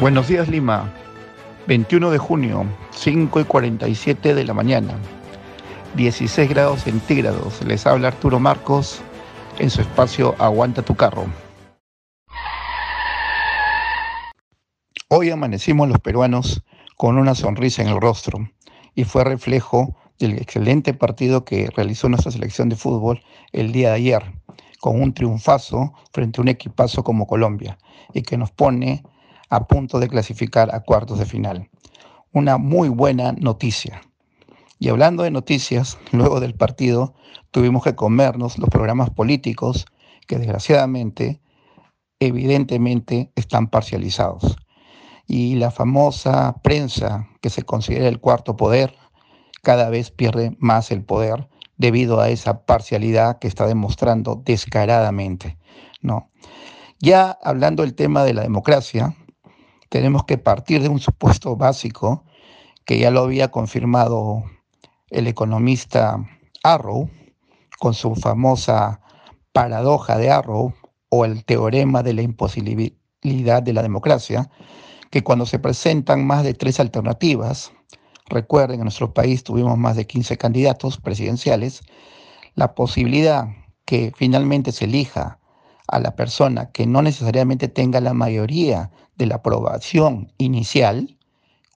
Buenos días Lima, 21 de junio, 5 y 47 de la mañana, 16 grados centígrados. Les habla Arturo Marcos en su espacio Aguanta tu carro. Hoy amanecimos los peruanos con una sonrisa en el rostro y fue reflejo del excelente partido que realizó nuestra selección de fútbol el día de ayer, con un triunfazo frente a un equipazo como Colombia y que nos pone a punto de clasificar a cuartos de final. Una muy buena noticia. Y hablando de noticias, luego del partido tuvimos que comernos los programas políticos que desgraciadamente, evidentemente, están parcializados. Y la famosa prensa que se considera el cuarto poder cada vez pierde más el poder debido a esa parcialidad que está demostrando descaradamente, ¿no? Ya hablando del tema de la democracia, tenemos que partir de un supuesto básico que ya lo había confirmado el economista Arrow con su famosa paradoja de Arrow o el teorema de la imposibilidad de la democracia, que cuando se presentan más de tres alternativas, recuerden, en nuestro país tuvimos más de 15 candidatos presidenciales, la posibilidad que finalmente se elija a la persona que no necesariamente tenga la mayoría de la aprobación inicial,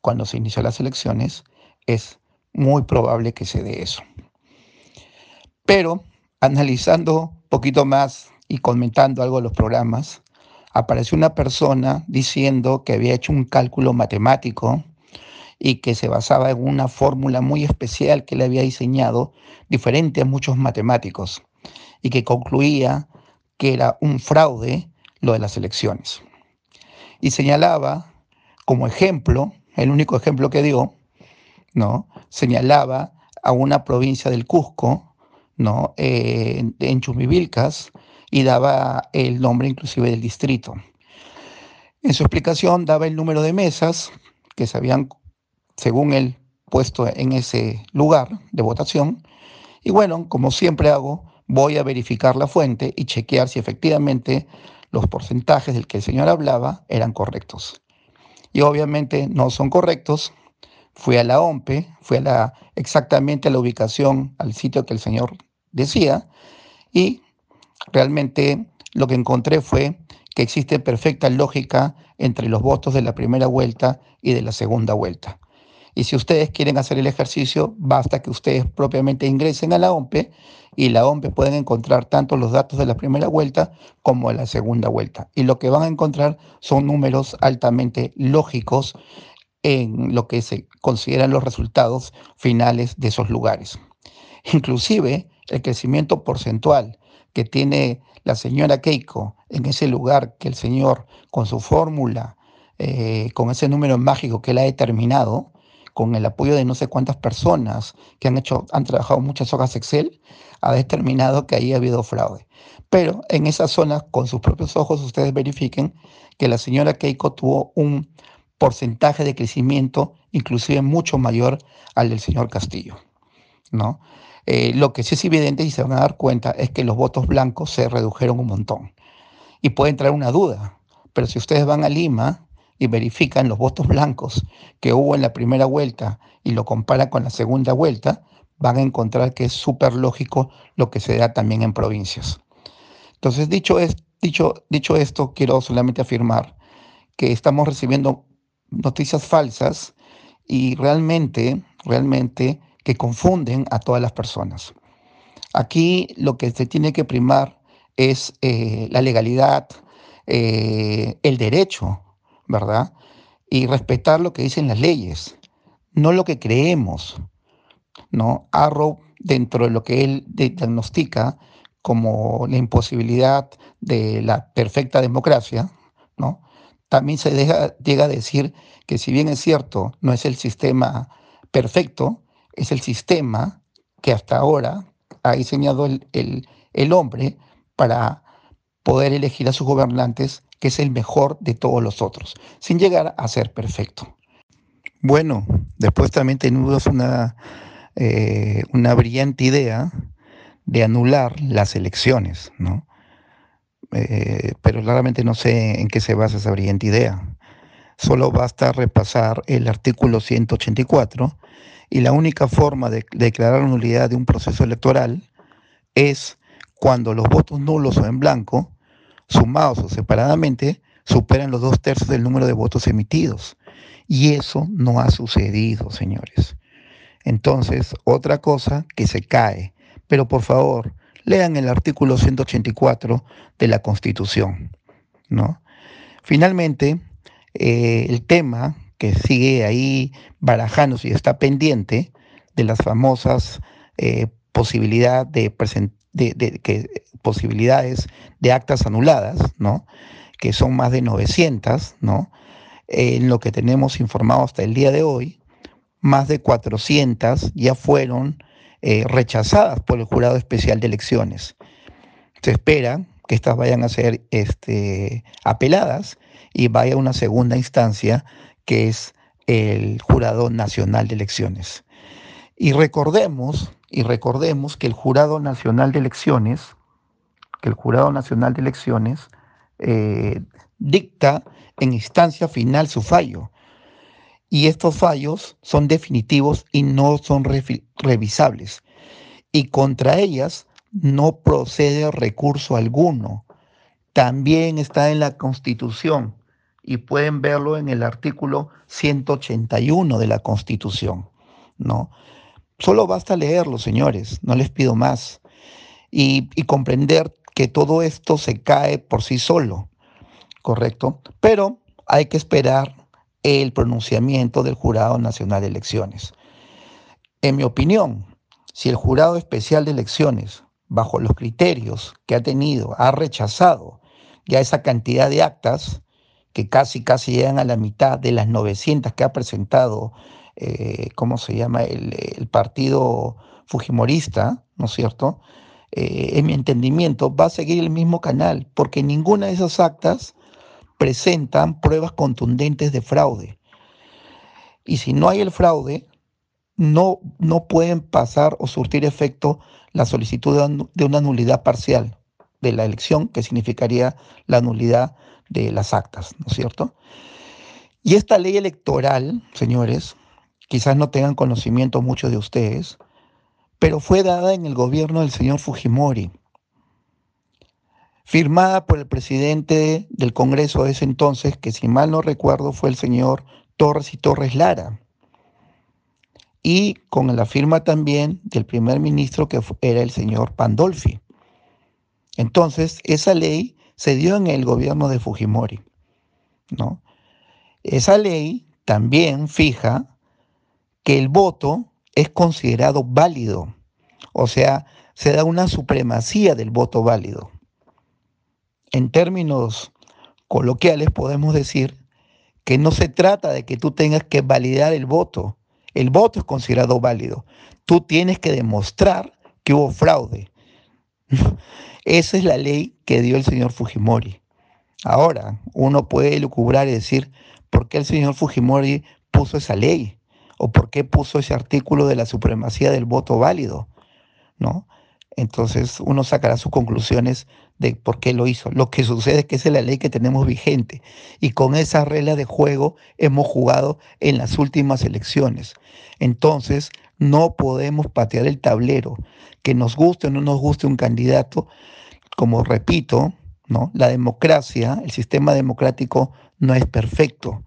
cuando se inició las elecciones, es muy probable que se dé eso. Pero analizando un poquito más y comentando algo de los programas, apareció una persona diciendo que había hecho un cálculo matemático y que se basaba en una fórmula muy especial que le había diseñado, diferente a muchos matemáticos, y que concluía que era un fraude lo de las elecciones y señalaba como ejemplo, el único ejemplo que dio, ¿no? Señalaba a una provincia del Cusco, ¿no? Eh, en y daba el nombre inclusive del distrito. En su explicación daba el número de mesas que se habían, según él, puesto en ese lugar de votación. Y bueno, como siempre hago, voy a verificar la fuente y chequear si efectivamente los porcentajes del que el señor hablaba eran correctos. Y obviamente no son correctos. Fui a la OMPE, fui a la, exactamente a la ubicación, al sitio que el señor decía, y realmente lo que encontré fue que existe perfecta lógica entre los votos de la primera vuelta y de la segunda vuelta. Y si ustedes quieren hacer el ejercicio, basta que ustedes propiamente ingresen a la OMPE y la OMPE pueden encontrar tanto los datos de la primera vuelta como de la segunda vuelta. Y lo que van a encontrar son números altamente lógicos en lo que se consideran los resultados finales de esos lugares. Inclusive el crecimiento porcentual que tiene la señora Keiko en ese lugar que el señor con su fórmula, eh, con ese número mágico que él ha determinado, con el apoyo de no sé cuántas personas que han hecho, han trabajado muchas hojas Excel, ha determinado que ahí ha habido fraude. Pero en esa zona, con sus propios ojos, ustedes verifiquen que la señora Keiko tuvo un porcentaje de crecimiento inclusive mucho mayor al del señor Castillo. ¿no? Eh, lo que sí es evidente y se van a dar cuenta es que los votos blancos se redujeron un montón. Y puede entrar una duda, pero si ustedes van a Lima y verifican los votos blancos que hubo en la primera vuelta y lo comparan con la segunda vuelta, van a encontrar que es súper lógico lo que se da también en provincias. Entonces, dicho, es, dicho, dicho esto, quiero solamente afirmar que estamos recibiendo noticias falsas y realmente, realmente que confunden a todas las personas. Aquí lo que se tiene que primar es eh, la legalidad, eh, el derecho ¿verdad? Y respetar lo que dicen las leyes, no lo que creemos, ¿no? Arrow, dentro de lo que él diagnostica como la imposibilidad de la perfecta democracia, ¿no? También se deja, llega a decir que si bien es cierto, no es el sistema perfecto, es el sistema que hasta ahora ha diseñado el, el hombre para poder elegir a sus gobernantes que es el mejor de todos los otros, sin llegar a ser perfecto. Bueno, después también tenemos una, eh, una brillante idea de anular las elecciones, ¿no? Eh, pero claramente no sé en qué se basa esa brillante idea. solo basta repasar el artículo 184 y la única forma de declarar la nulidad de un proceso electoral es cuando los votos nulos o en blanco, sumados o separadamente, superan los dos tercios del número de votos emitidos. Y eso no ha sucedido, señores. Entonces, otra cosa que se cae. Pero por favor, lean el artículo 184 de la Constitución. ¿no? Finalmente, eh, el tema que sigue ahí barajándose y está pendiente de las famosas eh, posibilidad de, que, posibilidades de actas anuladas, ¿no? que son más de 900, ¿no? en lo que tenemos informado hasta el día de hoy, más de 400 ya fueron eh, rechazadas por el Jurado Especial de Elecciones. Se espera que estas vayan a ser este, apeladas y vaya a una segunda instancia que es el Jurado Nacional de Elecciones. Y recordemos, y recordemos que el Jurado Nacional de Elecciones, que el Jurado Nacional de Elecciones eh, dicta en instancia final su fallo y estos fallos son definitivos y no son revisables. Y contra ellas no procede recurso alguno. También está en la Constitución y pueden verlo en el artículo 181 de la Constitución, ¿no? Solo basta leerlo, señores, no les pido más. Y, comprender que todo esto se cae por sí solo, ¿correcto? Pero hay que esperar el pronunciamiento del Jurado Nacional de Elecciones. En mi opinión, si el Jurado Especial de Elecciones, bajo los criterios que ha tenido, ha rechazado ya esa cantidad de actas, que casi, casi llegan a la mitad de las 900 que ha presentado, eh, ¿cómo se llama?, el, partido fujimorista, ¿no es cierto? Eh, en mi entendimiento, va a seguir el mismo canal, porque ninguna de esas actas presentan pruebas contundentes de fraude. Y si no hay el fraude, no, no pueden pasar o surtir efecto la solicitud de una nulidad parcial de la elección, que significaría la nulidad de las actas, ¿no es cierto? Y esta ley electoral, señores, quizás no tengan conocimiento muchos de ustedes, pero fue dada en el gobierno del señor Fujimori firmada por el presidente del Congreso de ese entonces, que si mal no recuerdo fue el señor Torres y Torres Lara, y con la firma también del primer ministro que era el señor Pandolfi. Entonces, esa ley se dio en el gobierno de Fujimori, ¿no? Esa ley también fija que el voto es considerado válido, o sea, se da una supremacía del voto válido en términos coloquiales podemos decir que no se trata de que tú tengas que validar el voto. El voto es considerado válido. Tú tienes que demostrar que hubo fraude. Esa es la ley que dio el señor Fujimori. Ahora, uno puede lucubrar y decir, ¿por qué el señor Fujimori puso esa ley? ¿O por qué puso ese artículo de la supremacía del voto válido? ¿No? Entonces uno sacará sus conclusiones de por qué lo hizo. Lo que sucede es que esa es la ley que tenemos vigente y con esa regla de juego hemos jugado en las últimas elecciones. Entonces no podemos patear el tablero, que nos guste o no nos guste un candidato, como repito, ¿no? La democracia, el sistema democrático no es perfecto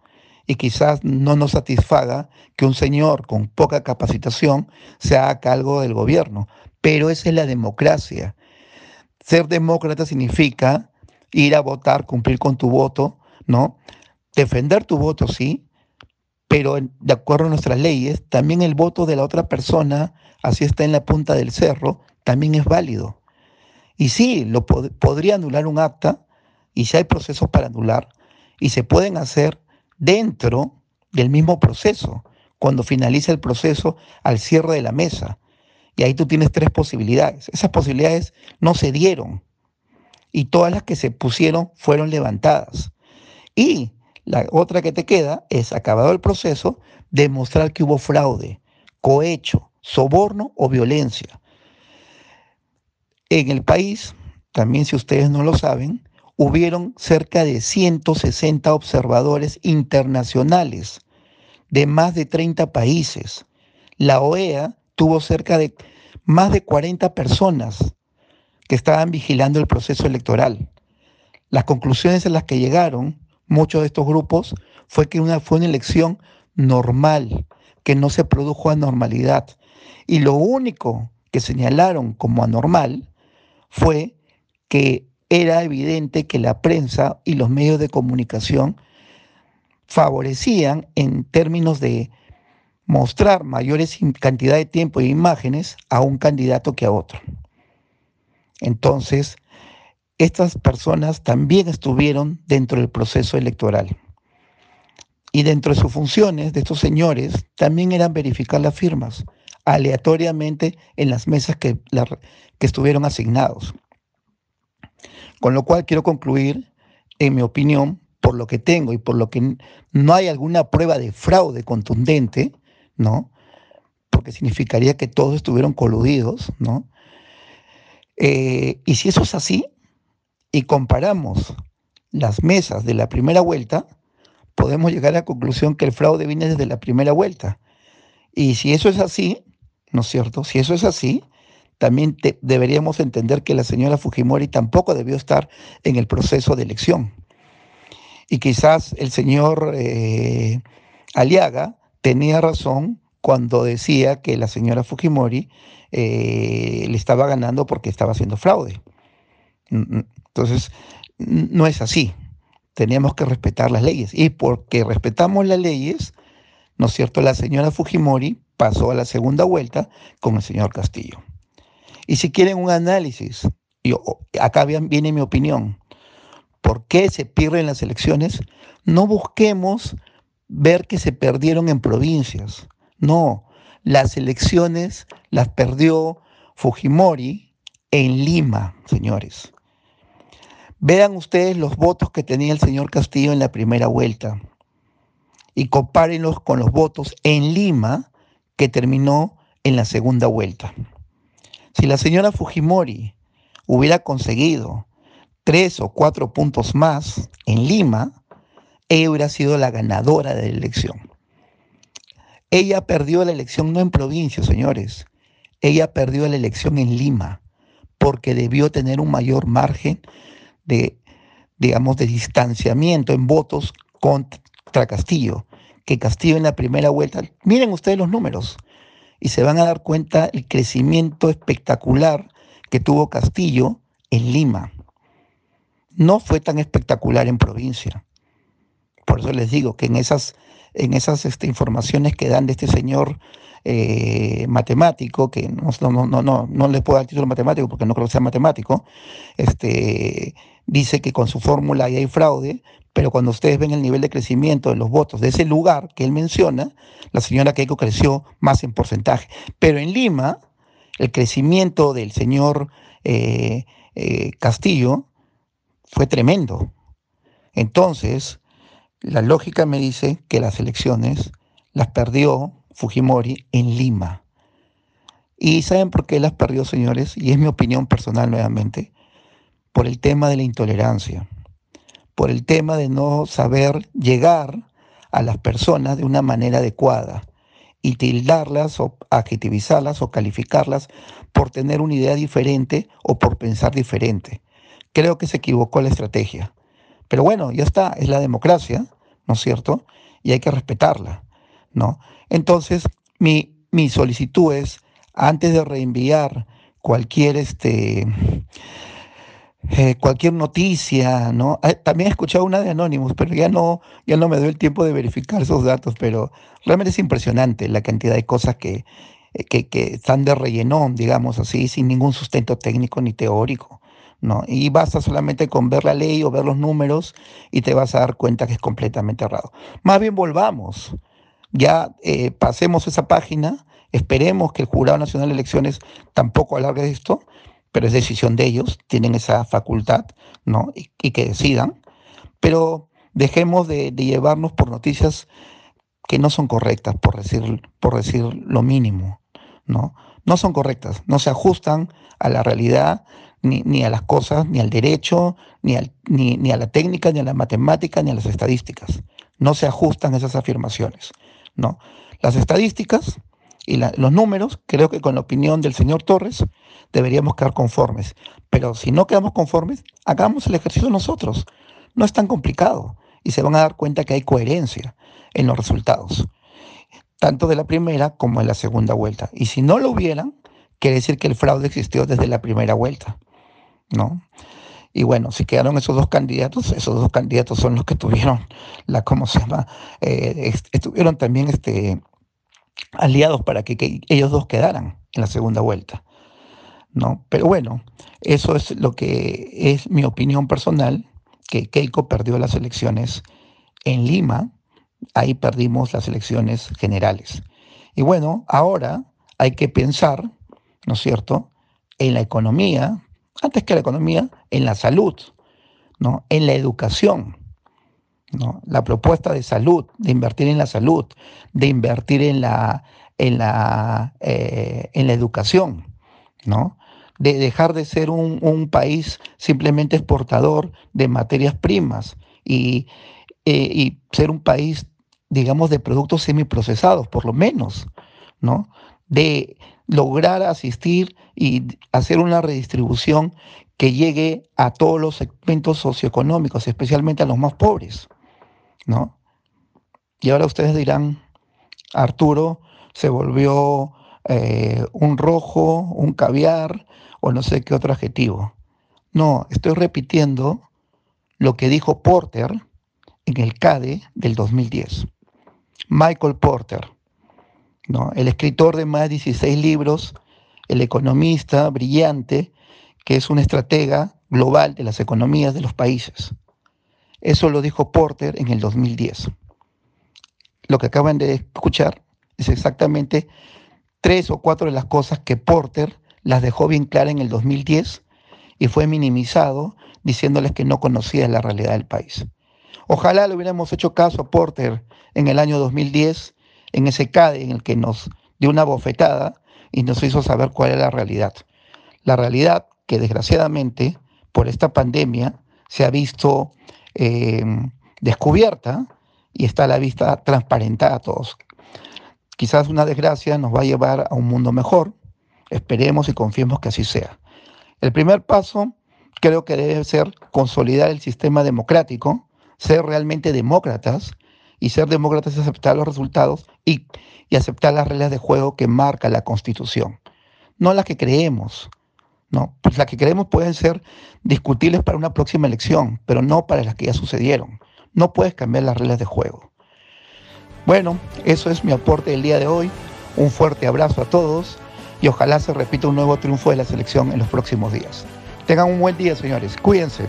y quizás no nos satisfaga que un señor con poca capacitación se haga cargo del gobierno, pero esa es la democracia. Ser demócrata significa ir a votar, cumplir con tu voto, ¿no? Defender tu voto, sí, pero de acuerdo a nuestras leyes, también el voto de la otra persona, así está en la punta del cerro, también es válido. Y sí, lo podría anular un acta, y si hay procesos para anular, y se pueden hacer dentro del mismo proceso, cuando finaliza el proceso al cierre de la mesa. Y ahí tú tienes tres posibilidades. Esas posibilidades no se dieron y todas las que se pusieron fueron levantadas. Y la otra que te queda es, acabado el proceso, demostrar que hubo fraude, cohecho, soborno o violencia. En el país, también si ustedes no lo saben, hubieron cerca de 160 observadores internacionales de más de 30 países. La OEA tuvo cerca de más de 40 personas que estaban vigilando el proceso electoral. Las conclusiones a las que llegaron muchos de estos grupos fue que una, fue una elección normal, que no se produjo anormalidad. Y lo único que señalaron como anormal fue que era evidente que la prensa y los medios de comunicación favorecían en términos de mostrar mayores cantidad de tiempo e imágenes a un candidato que a otro. Entonces, estas personas también estuvieron dentro del proceso electoral. Y dentro de sus funciones de estos señores también eran verificar las firmas aleatoriamente en las mesas que, que estuvieron asignados. Con lo cual quiero concluir, en mi opinión, por lo que tengo y por lo que no hay alguna prueba de fraude contundente, ¿no? Porque significaría que todos estuvieron coludidos, ¿no? Eh, y si eso es así, y comparamos las mesas de la primera vuelta, podemos llegar a la conclusión que el fraude viene desde la primera vuelta. Y si eso es así, ¿no es cierto? Si eso es así, también deberíamos entender que la señora Fujimori tampoco debió estar en el proceso de elección. Y quizás el señor eh, Aliaga tenía razón cuando decía que la señora Fujimori eh, le estaba ganando porque estaba haciendo fraude. Mm, mm. Entonces, no es así. Teníamos que respetar las leyes. Y porque respetamos las leyes, ¿no es cierto? La señora Fujimori pasó a la segunda vuelta con el señor Castillo. Y si quieren un análisis, yo, acá viene mi opinión, ¿por qué se pierden las elecciones? No busquemos ver que se perdieron en provincias. No, las elecciones las perdió Fujimori en Lima, señores. Vean ustedes los votos que tenía el señor Castillo en la primera vuelta y compárenlos con los votos en Lima que terminó en la segunda vuelta. Si la señora Fujimori hubiera conseguido tres o cuatro puntos más en Lima, ella hubiera sido la ganadora de la elección. Ella perdió la elección no en provincia, señores. Ella perdió la elección en Lima porque debió tener un mayor margen de, digamos, de distanciamiento en votos contra Castillo, que Castillo en la primera vuelta, miren ustedes los números, y se van a dar cuenta el crecimiento espectacular que tuvo Castillo en Lima. No fue tan espectacular en provincia. Por eso les digo que en esas, en esas este, informaciones que dan de este señor eh, matemático, que no, no, no, no, no le puedo dar título matemático porque no creo que sea matemático, este, dice que con su fórmula ahí hay fraude, pero cuando ustedes ven el nivel de crecimiento de los votos de ese lugar que él menciona, la señora Keiko creció más en porcentaje. Pero en Lima, el crecimiento del señor eh, eh, Castillo fue tremendo. Entonces, la lógica me dice que las elecciones las perdió Fujimori en Lima. ¿Y saben por qué las perdió, señores? Y es mi opinión personal nuevamente por el tema de la intolerancia, por el tema de no saber llegar a las personas de una manera adecuada y tildarlas o adjetivizarlas o calificarlas por tener una idea diferente o por pensar diferente. Creo que se equivocó la estrategia. Pero bueno, ya está, es la democracia, ¿no es cierto? Y hay que respetarla, ¿no? Entonces, mi, mi solicitud es, antes de reenviar cualquier este, eh, cualquier noticia, ¿no? Ah, también he escuchado una de Anonymous, pero ya no, ya no me doy el tiempo de verificar esos datos, pero realmente es impresionante la cantidad de cosas que, eh, que, que están de rellenón, digamos así, sin ningún sustento técnico ni teórico. ¿no? Y basta solamente con ver la ley o ver los números y te vas a dar cuenta que es completamente errado. Más bien volvamos, ya eh, pasemos esa página, esperemos que el Jurado Nacional de Elecciones tampoco alargue esto pero es decisión de ellos, tienen esa facultad, ¿no? Y, que decidan, pero dejemos de, llevarnos por noticias que no son correctas, por decir, por decir lo mínimo, ¿no? No son correctas, no se ajustan a la realidad ni, a las cosas, ni al derecho, ni, ni, a la técnica, ni a la matemática, ni a las estadísticas. No se ajustan esas afirmaciones. ¿No? Las estadísticas y los números, creo que con la opinión del señor Torres, deberíamos quedar conformes. Pero si no quedamos conformes, hagamos el ejercicio nosotros. No es tan complicado y se van a dar cuenta que hay coherencia en los resultados, tanto de la primera como de la segunda vuelta. Y si no lo hubieran, quiere decir que el fraude existió desde la primera vuelta. ¿no? Y bueno, si quedaron esos dos candidatos, esos dos candidatos son los que tuvieron la, ¿cómo se llama? Eh, estuvieron también este, aliados para que, ellos dos quedaran en la segunda vuelta, ¿no? Pero bueno, eso es lo que es mi opinión personal, que Keiko perdió las elecciones en Lima, ahí perdimos las elecciones generales. Y bueno, ahora hay que pensar, ¿no es cierto?, en la economía, antes que la economía, en la salud, ¿no? en la educación. ¿no? La propuesta de salud, de invertir en la salud, de invertir en la, en la, eh, en la educación, ¿no? de dejar de ser un, país simplemente exportador de materias primas y, eh, y, ser un país, digamos, de productos semiprocesados, por lo menos, ¿no? De lograr asistir y hacer una redistribución que llegue a todos los segmentos socioeconómicos, especialmente a los más pobres, ¿no? Y ahora ustedes dirán, Arturo se volvió eh, un rojo, un caviar o no sé qué otro adjetivo. No, estoy repitiendo lo que dijo Porter en el CADE del 2010. Michael Porter, el escritor de más de 16 libros, el economista brillante, que es un estratega global de las economías de los países. Eso lo dijo Porter en el 2010. Lo que acaban de escuchar es exactamente tres o cuatro de las cosas que Porter las dejó bien claras en el 2010 y fue minimizado diciéndoles que no conocía la realidad del país. Ojalá le hubiéramos hecho caso a Porter en el año 2010 en ese CADE en el que nos dio una bofetada y nos hizo saber cuál era la realidad. La realidad que desgraciadamente por esta pandemia se ha visto eh, descubierta y está a la vista transparentada a todos. Quizás una desgracia nos va a llevar a un mundo mejor. Esperemos y confiemos que así sea. El primer paso creo que debe ser consolidar el sistema democrático, ser realmente demócratas y ser demócratas es aceptar los resultados y, aceptar las reglas de juego que marca la Constitución. No las que creemos, ¿no? Pues las que creemos pueden ser discutibles para una próxima elección, pero no para las que ya sucedieron. No puedes cambiar las reglas de juego. Bueno, eso es mi aporte del día de hoy. Un fuerte abrazo a todos y ojalá se repita un nuevo triunfo de la selección en los próximos días. Tengan un buen día, señores. Cuídense.